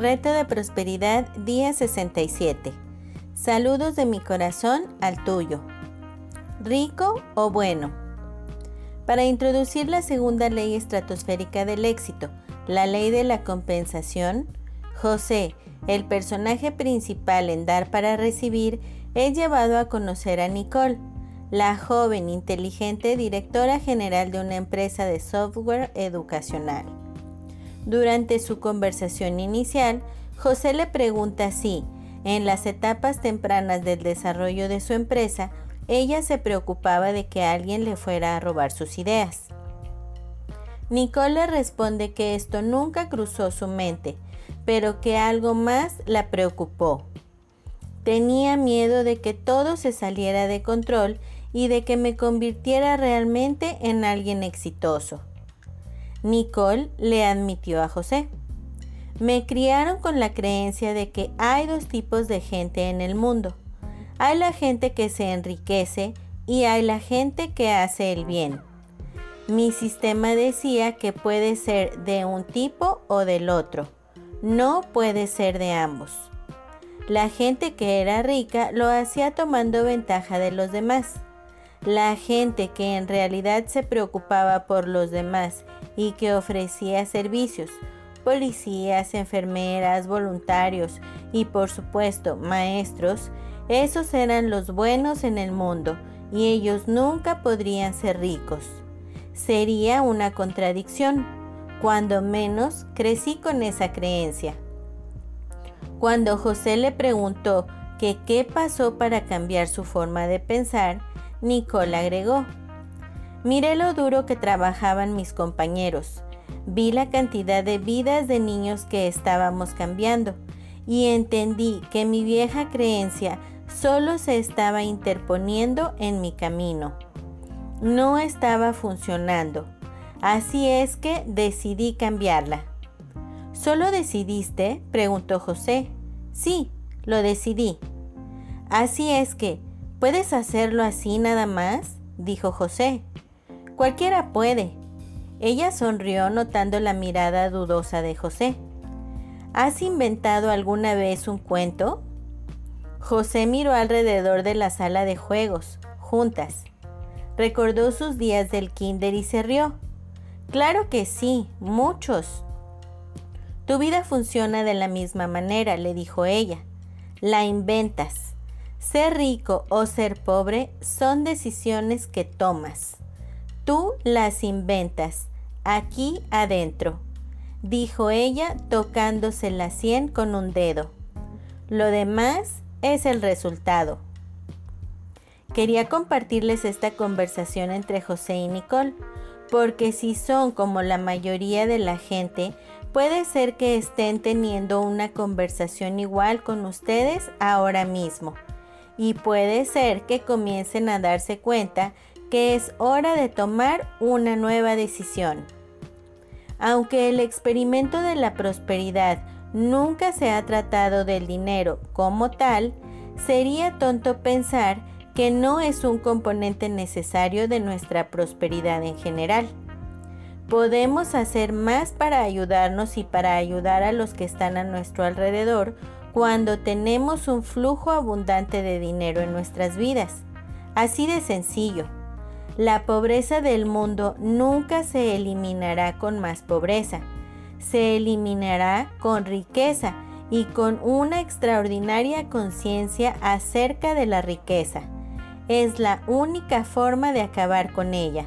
Reto de Prosperidad, día 67. Saludos de mi corazón al tuyo. ¿Rico o bueno? Para introducir la segunda ley estratosférica del éxito, la ley de la compensación, José, el personaje principal en Dar para Recibir, es llevado a conocer a Nicole, la joven inteligente directora general de una empresa de software educacional. Durante su conversación inicial, José le pregunta si, en las etapas tempranas del desarrollo de su empresa, ella se preocupaba de que alguien le fuera a robar sus ideas. Nicole le responde que esto nunca cruzó su mente, pero que algo más la preocupó. Tenía miedo de que todo se saliera de control y de que me convirtiera realmente en alguien exitoso. Nicole le admitió a José. Me criaron con la creencia de que hay dos tipos de gente en el mundo. Hay la gente que se enriquece y hay la gente que hace el bien. Mi sistema decía que puede ser de un tipo o del otro. No puede ser de ambos. La gente que era rica lo hacía tomando ventaja de los demás. La gente que en realidad se preocupaba por los demás y que ofrecía servicios, policías, enfermeras, voluntarios y por supuesto maestros, esos eran los buenos en el mundo y ellos nunca podrían ser ricos. Sería una contradicción. Cuando menos crecí con esa creencia. Cuando José le preguntó que qué pasó para cambiar su forma de pensar, Nicole agregó, Miré lo duro que trabajaban mis compañeros, vi la cantidad de vidas de niños que estábamos cambiando y entendí que mi vieja creencia solo se estaba interponiendo en mi camino. No estaba funcionando, así es que decidí cambiarla. ¿Solo decidiste? preguntó José. Sí, lo decidí. Así es que, ¿puedes hacerlo así nada más? dijo José. Cualquiera puede. Ella sonrió notando la mirada dudosa de José. ¿Has inventado alguna vez un cuento? José miró alrededor de la sala de juegos, juntas. Recordó sus días del kinder y se rió. Claro que sí, muchos. Tu vida funciona de la misma manera, le dijo ella. La inventas. Ser rico o ser pobre son decisiones que tomas. Tú las inventas, aquí adentro, dijo ella tocándose la sien con un dedo. Lo demás es el resultado. Quería compartirles esta conversación entre José y Nicole, porque si son como la mayoría de la gente, puede ser que estén teniendo una conversación igual con ustedes ahora mismo. Y puede ser que comiencen a darse cuenta que es hora de tomar una nueva decisión. Aunque el experimento de la prosperidad nunca se ha tratado del dinero como tal, sería tonto pensar que no es un componente necesario de nuestra prosperidad en general. Podemos hacer más para ayudarnos y para ayudar a los que están a nuestro alrededor cuando tenemos un flujo abundante de dinero en nuestras vidas. Así de sencillo. La pobreza del mundo nunca se eliminará con más pobreza, se eliminará con riqueza y con una extraordinaria conciencia acerca de la riqueza. Es la única forma de acabar con ella.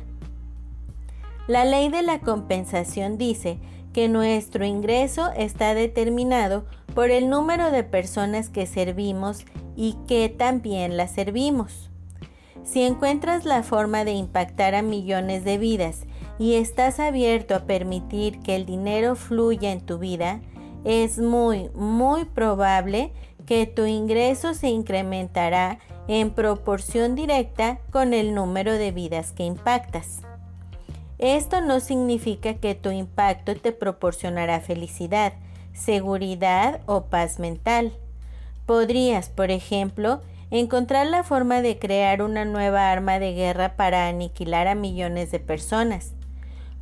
La ley de la compensación dice que nuestro ingreso está determinado por el número de personas que servimos y que también las servimos. Si encuentras la forma de impactar a millones de vidas y estás abierto a permitir que el dinero fluya en tu vida, es muy, muy probable que tu ingreso se incrementará en proporción directa con el número de vidas que impactas. Esto no significa que tu impacto te proporcionará felicidad, seguridad o paz mental. Podrías, por ejemplo, encontrar la forma de crear una nueva arma de guerra para aniquilar a millones de personas.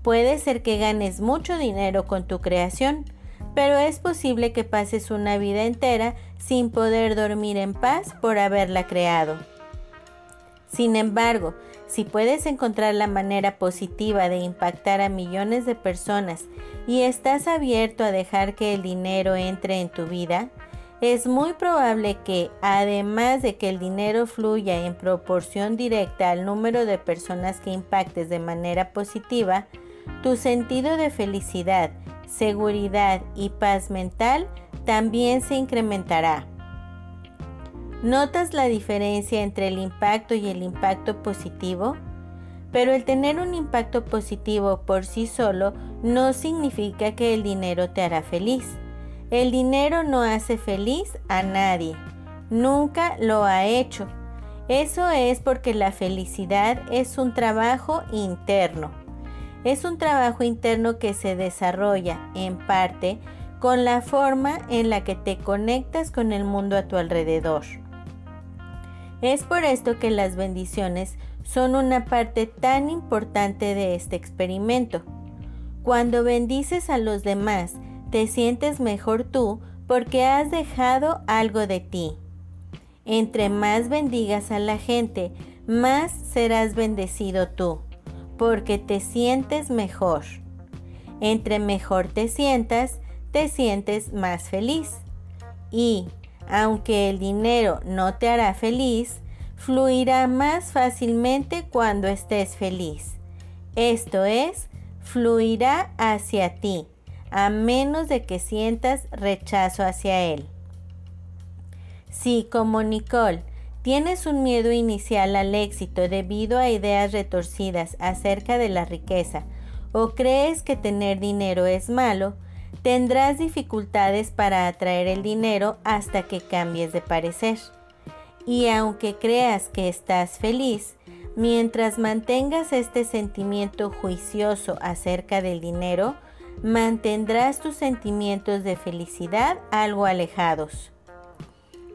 Puede ser que ganes mucho dinero con tu creación, pero es posible que pases una vida entera sin poder dormir en paz por haberla creado. Sin embargo, si puedes encontrar la manera positiva de impactar a millones de personas y estás abierto a dejar que el dinero entre en tu vida, es muy probable que, además de que el dinero fluya en proporción directa al número de personas que impactes de manera positiva, tu sentido de felicidad, seguridad y paz mental también se incrementará. ¿Notas la diferencia entre el impacto y el impacto positivo? Pero el tener un impacto positivo por sí solo no significa que el dinero te hará feliz. El dinero no hace feliz a nadie. Nunca lo ha hecho. Eso es porque la felicidad es un trabajo interno. Es un trabajo interno que se desarrolla, en parte, con la forma en la que te conectas con el mundo a tu alrededor. Es por esto que las bendiciones son una parte tan importante de este experimento. Cuando bendices a los demás, te sientes mejor tú porque has dejado algo de ti. Entre más bendigas a la gente, más serás bendecido tú, porque te sientes mejor. Entre mejor te sientas, te sientes más feliz. Y, aunque el dinero no te hará feliz, fluirá más fácilmente cuando estés feliz. Esto es, fluirá hacia ti a menos de que sientas rechazo hacia él. Si, como Nicole, tienes un miedo inicial al éxito debido a ideas retorcidas acerca de la riqueza o crees que tener dinero es malo, tendrás dificultades para atraer el dinero hasta que cambies de parecer. Y aunque creas que estás feliz, mientras mantengas este sentimiento juicioso acerca del dinero, mantendrás tus sentimientos de felicidad algo alejados.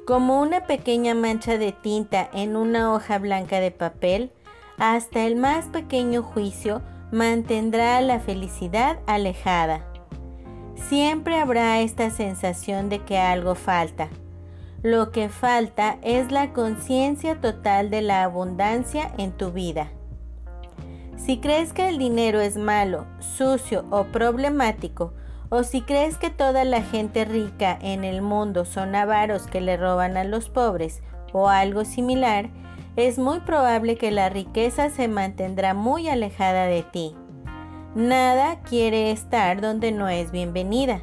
Como una pequeña mancha de tinta en una hoja blanca de papel, hasta el más pequeño juicio mantendrá la felicidad alejada. Siempre habrá esta sensación de que algo falta. Lo que falta es la conciencia total de la abundancia en tu vida. Si crees que el dinero es malo, sucio o problemático, o si crees que toda la gente rica en el mundo son avaros que le roban a los pobres o algo similar, es muy probable que la riqueza se mantendrá muy alejada de ti. Nada quiere estar donde no es bienvenida.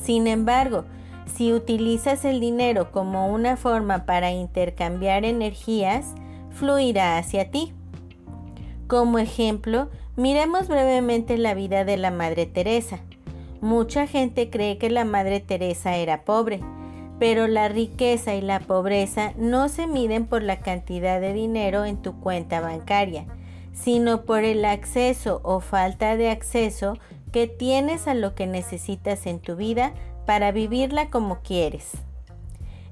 Sin embargo, si utilizas el dinero como una forma para intercambiar energías, fluirá hacia ti. Como ejemplo, miremos brevemente la vida de la Madre Teresa. Mucha gente cree que la Madre Teresa era pobre, pero la riqueza y la pobreza no se miden por la cantidad de dinero en tu cuenta bancaria, sino por el acceso o falta de acceso que tienes a lo que necesitas en tu vida para vivirla como quieres.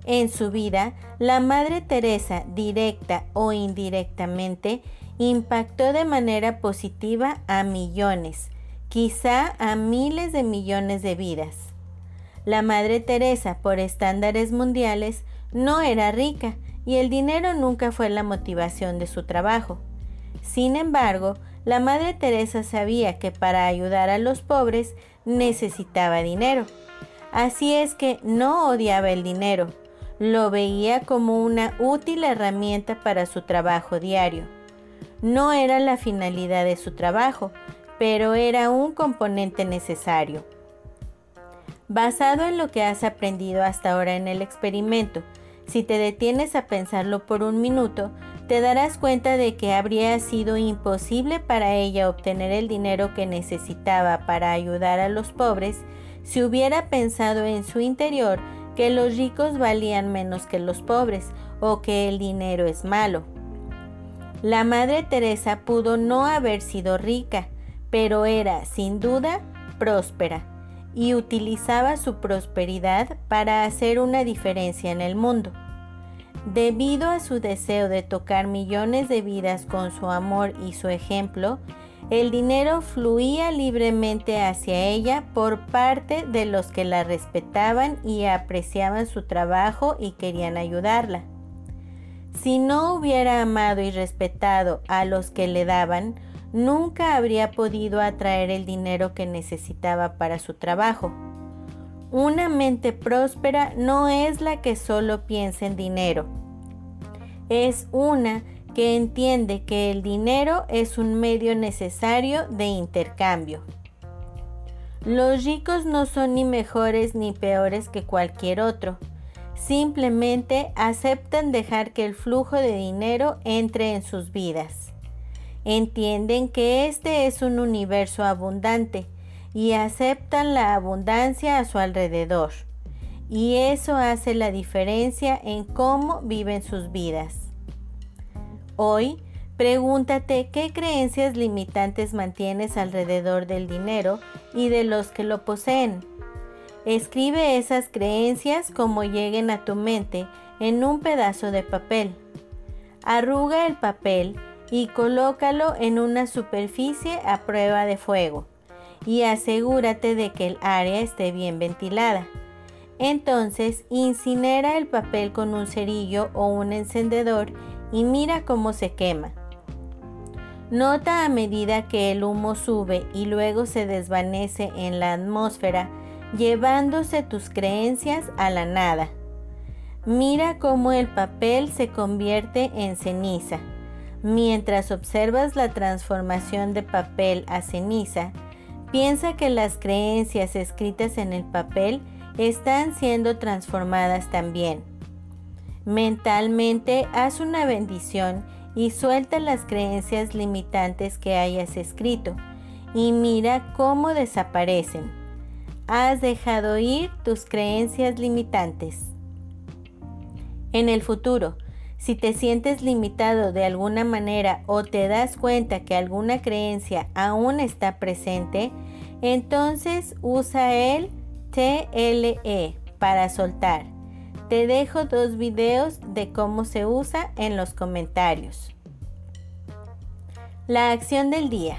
En su vida, la Madre Teresa, directa o indirectamente, impactó de manera positiva a millones, quizá a miles de millones de vidas. La Madre Teresa, por estándares mundiales, no era rica y el dinero nunca fue la motivación de su trabajo. Sin embargo, la Madre Teresa sabía que para ayudar a los pobres necesitaba dinero. Así es que no odiaba el dinero, lo veía como una útil herramienta para su trabajo diario. No era la finalidad de su trabajo, pero era un componente necesario. Basado en lo que has aprendido hasta ahora en el experimento, si te detienes a pensarlo por un minuto, te darás cuenta de que habría sido imposible para ella obtener el dinero que necesitaba para ayudar a los pobres si hubiera pensado en su interior que los ricos valían menos que los pobres o que el dinero es malo. La Madre Teresa pudo no haber sido rica, pero era, sin duda, próspera y utilizaba su prosperidad para hacer una diferencia en el mundo. Debido a su deseo de tocar millones de vidas con su amor y su ejemplo, el dinero fluía libremente hacia ella por parte de los que la respetaban y apreciaban su trabajo y querían ayudarla. Si no hubiera amado y respetado a los que le daban, nunca habría podido atraer el dinero que necesitaba para su trabajo. Una mente próspera no es la que solo piensa en dinero, es una que entiende que el dinero es un medio necesario de intercambio. Los ricos no son ni mejores ni peores que cualquier otro. Simplemente aceptan dejar que el flujo de dinero entre en sus vidas. Entienden que este es un universo abundante y aceptan la abundancia a su alrededor. Y eso hace la diferencia en cómo viven sus vidas. Hoy, pregúntate qué creencias limitantes mantienes alrededor del dinero y de los que lo poseen. Escribe esas creencias como lleguen a tu mente en un pedazo de papel. Arruga el papel y colócalo en una superficie a prueba de fuego y asegúrate de que el área esté bien ventilada. Entonces incinera el papel con un cerillo o un encendedor y mira cómo se quema. Nota a medida que el humo sube y luego se desvanece en la atmósfera, llevándose tus creencias a la nada. Mira cómo el papel se convierte en ceniza. Mientras observas la transformación de papel a ceniza, piensa que las creencias escritas en el papel están siendo transformadas también. Mentalmente haz una bendición y suelta las creencias limitantes que hayas escrito y mira cómo desaparecen. Has dejado ir tus creencias limitantes. En el futuro, si te sientes limitado de alguna manera o te das cuenta que alguna creencia aún está presente, entonces usa el TLE para soltar te dejo dos videos de cómo se usa en los comentarios. La acción del día.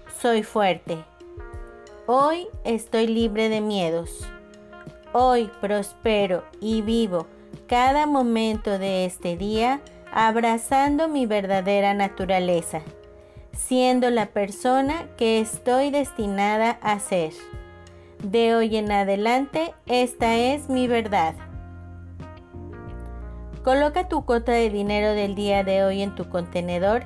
soy fuerte, hoy estoy libre de miedos, hoy prospero y vivo cada momento de este día abrazando mi verdadera naturaleza, siendo la persona que estoy destinada a ser. De hoy en adelante, esta es mi verdad. Coloca tu cuota de dinero del día de hoy en tu contenedor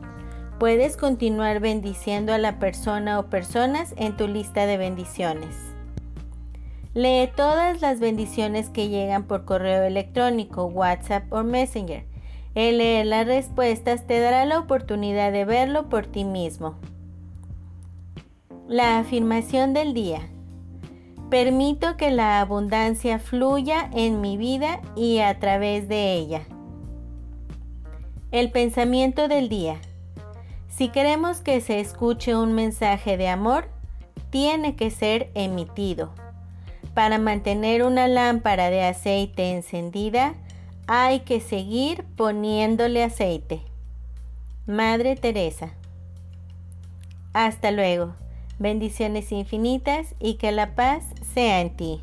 Puedes continuar bendiciendo a la persona o personas en tu lista de bendiciones. Lee todas las bendiciones que llegan por correo electrónico, WhatsApp o Messenger. El leer las respuestas te dará la oportunidad de verlo por ti mismo. La afirmación del día. Permito que la abundancia fluya en mi vida y a través de ella. El pensamiento del día. Si queremos que se escuche un mensaje de amor, tiene que ser emitido. Para mantener una lámpara de aceite encendida, hay que seguir poniéndole aceite. Madre Teresa. Hasta luego. Bendiciones infinitas y que la paz sea en ti.